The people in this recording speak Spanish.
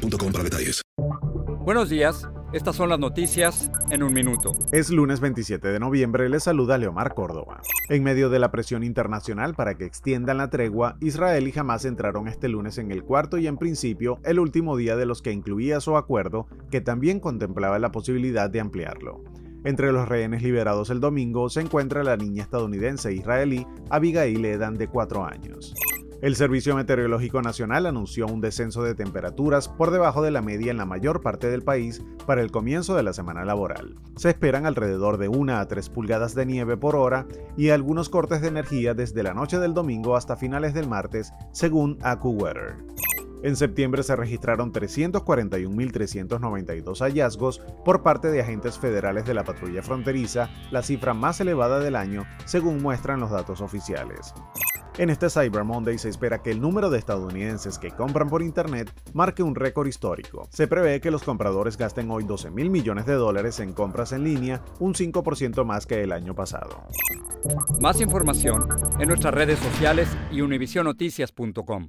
para detalles. Buenos días, estas son las noticias en un minuto. Es lunes 27 de noviembre, le saluda Leomar Córdoba. En medio de la presión internacional para que extiendan la tregua, Israel y Hamas entraron este lunes en el cuarto y en principio el último día de los que incluía su acuerdo, que también contemplaba la posibilidad de ampliarlo. Entre los rehenes liberados el domingo se encuentra la niña estadounidense israelí Abigail Edan de 4 años. El Servicio Meteorológico Nacional anunció un descenso de temperaturas por debajo de la media en la mayor parte del país para el comienzo de la semana laboral. Se esperan alrededor de 1 a 3 pulgadas de nieve por hora y algunos cortes de energía desde la noche del domingo hasta finales del martes, según AccuWeather. En septiembre se registraron 341.392 hallazgos por parte de agentes federales de la patrulla fronteriza, la cifra más elevada del año, según muestran los datos oficiales. En este Cyber Monday se espera que el número de estadounidenses que compran por Internet marque un récord histórico. Se prevé que los compradores gasten hoy 12 mil millones de dólares en compras en línea, un 5% más que el año pasado. Más información en nuestras redes sociales y univisionoticias.com.